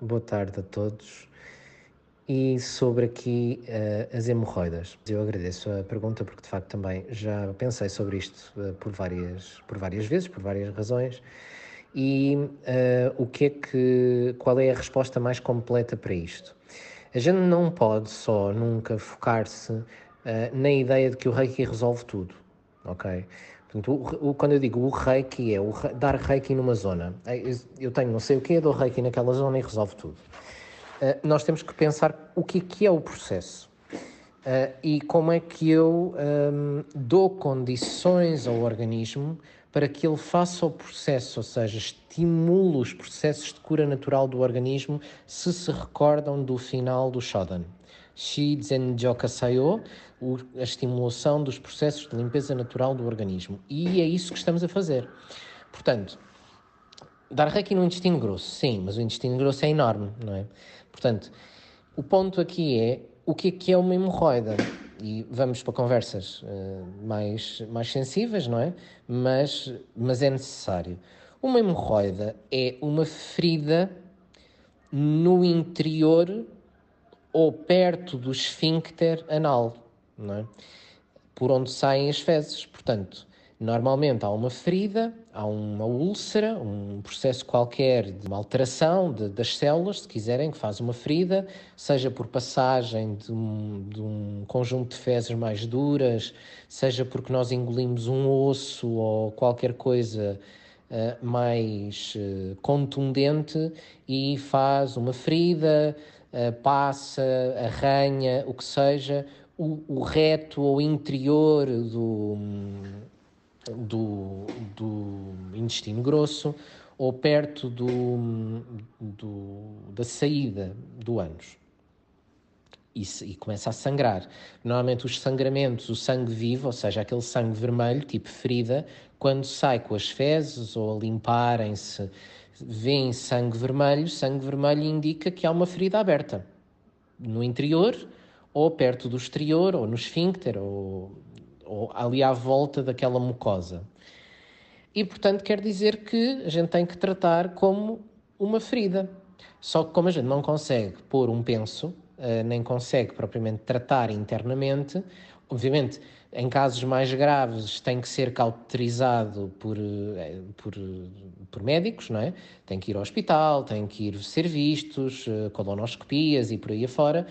boa tarde a todos. E sobre aqui uh, as hemorroidas. Eu agradeço a pergunta porque de facto também já pensei sobre isto uh, por, várias, por várias vezes, por várias razões. E uh, o que é que, qual é a resposta mais completa para isto? A gente não pode só nunca focar-se na ideia de que o Reiki resolve tudo, ok? Portanto, o, o, quando eu digo o reiki é o, dar reiki numa zona. Eu tenho não sei o que, dou reiki naquela zona e resolve tudo. Uh, nós temos que pensar o que é, que é o processo uh, e como é que eu um, dou condições ao organismo para que ele faça o processo, ou seja, estimulo os processos de cura natural do organismo se se recordam do final do Shodan. Shizen Jokasayo, a estimulação dos processos de limpeza natural do organismo. E é isso que estamos a fazer. Portanto, dar reiki no intestino grosso, sim, mas o intestino grosso é enorme, não é? Portanto, o ponto aqui é o que é que é uma hemorroida? E vamos para conversas uh, mais, mais sensíveis, não é? Mas, mas é necessário. Uma hemorroida é uma ferida no interior ou perto do esfíncter anal, é? por onde saem as fezes. Portanto, normalmente há uma ferida, há uma úlcera, um processo qualquer de uma alteração de, das células, se quiserem, que faz uma ferida, seja por passagem de um, de um conjunto de fezes mais duras, seja porque nós engolimos um osso ou qualquer coisa uh, mais uh, contundente e faz uma ferida passa, arranha, o que seja, o, o reto ou interior do, do, do intestino grosso ou perto do, do, da saída do ânus. E, e, começa a sangrar. Normalmente os sangramentos, o sangue vivo, ou seja, aquele sangue vermelho, tipo ferida, quando sai com as fezes ou a limparem-se vêem sangue vermelho, sangue vermelho indica que há uma ferida aberta no interior, ou perto do exterior, ou no esfíncter, ou, ou ali à volta daquela mucosa. E, portanto, quer dizer que a gente tem que tratar como uma ferida. Só que, como a gente não consegue pôr um penso, eh, nem consegue propriamente tratar internamente, obviamente em casos mais graves tem que ser cauterizado por, eh, por, por médicos, não é? Tem que ir ao hospital, tem que ir ser vistos, eh, colonoscopias e por aí afora,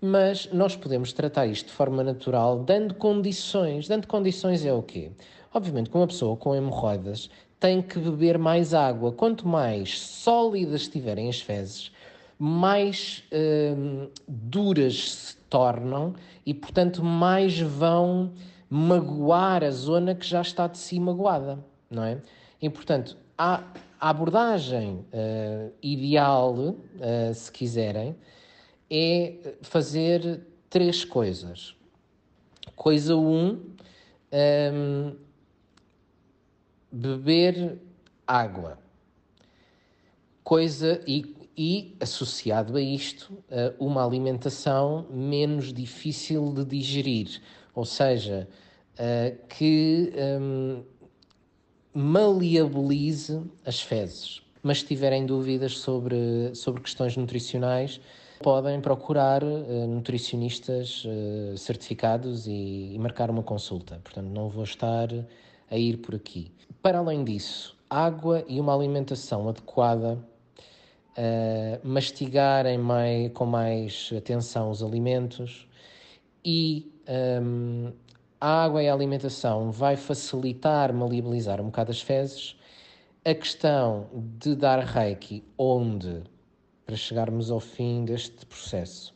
mas nós podemos tratar isto de forma natural, dando condições. Dando condições é o quê? Obviamente que uma pessoa com hemorroidas tem que beber mais água. Quanto mais sólidas estiverem as fezes, mais hum, duras se tornam e, portanto, mais vão magoar a zona que já está de si magoada, não é? E, portanto, a, a abordagem uh, ideal, uh, se quiserem, é fazer três coisas. Coisa um, um beber água. Coisa e e, associado a isto, uma alimentação menos difícil de digerir, ou seja, que um, maleabilize as fezes. Mas se tiverem dúvidas sobre, sobre questões nutricionais, podem procurar uh, nutricionistas uh, certificados e, e, marcar uma consulta. Portanto, não vou estar a ir por aqui. Para além disso, água e uma alimentação adequada uh, mastigarem mais, com mais atenção os alimentos e um, a água e a alimentação vai facilitar, maleabilizar um bocado as fezes. A questão de dar reiki onde, para chegarmos ao fim deste processo,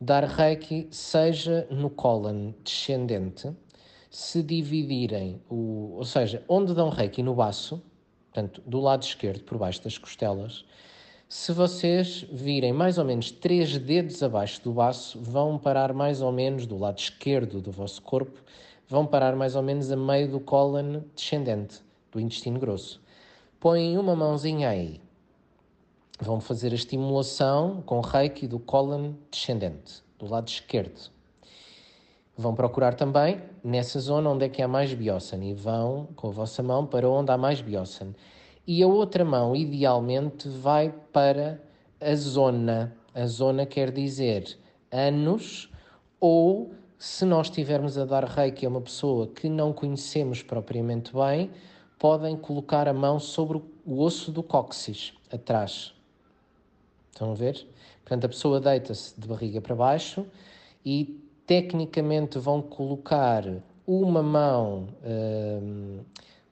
dar reiki seja no cólon descendente, se dividirem, o, ou seja, onde dão reiki no baço, portanto, do lado esquerdo, por baixo das costelas, se vocês virem mais ou menos três dedos abaixo do baço, vão parar mais ou menos do lado esquerdo do vosso corpo, vão parar mais ou menos a meio do cólon descendente, do intestino grosso. Põem uma mãozinha aí. Vão fazer a estimulação com reiki do cólon descendente, do lado esquerdo. Vão procurar também nessa zona onde é que há mais bióssane e vão com a vossa mão para onde há mais bióssane e a outra mão, idealmente, vai para a zona. A zona quer dizer anos ou se nós estivermos a dar reiki a uma pessoa que não conhecemos propriamente bem, podem colocar a mão sobre o osso do cóccix, atrás. Estão a ver? Portanto, a pessoa deita-se de barriga para baixo e tecnicamente vão colocar uma mão uh,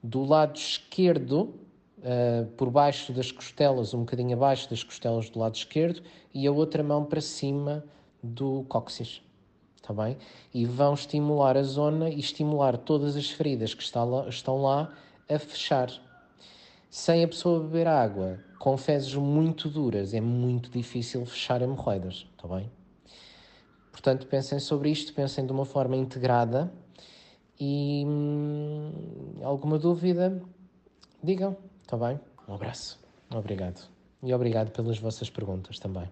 do lado esquerdo, uh, por baixo das costelas, um bocadinho abaixo das costelas do lado esquerdo, e a outra mão para cima do cóccix. Está bem? E vão estimular a zona e estimular todas as feridas que lá, estão lá a fechar. Sem a pessoa beber água, com fezes muito duras, é muito difícil fechar hemorroidas. Está bem? Portanto, pensem sobre isto, pensem de uma forma integrada e hum, alguma dúvida, digam, está bem? Um abraço, obrigado. E obrigado pelas vossas perguntas também.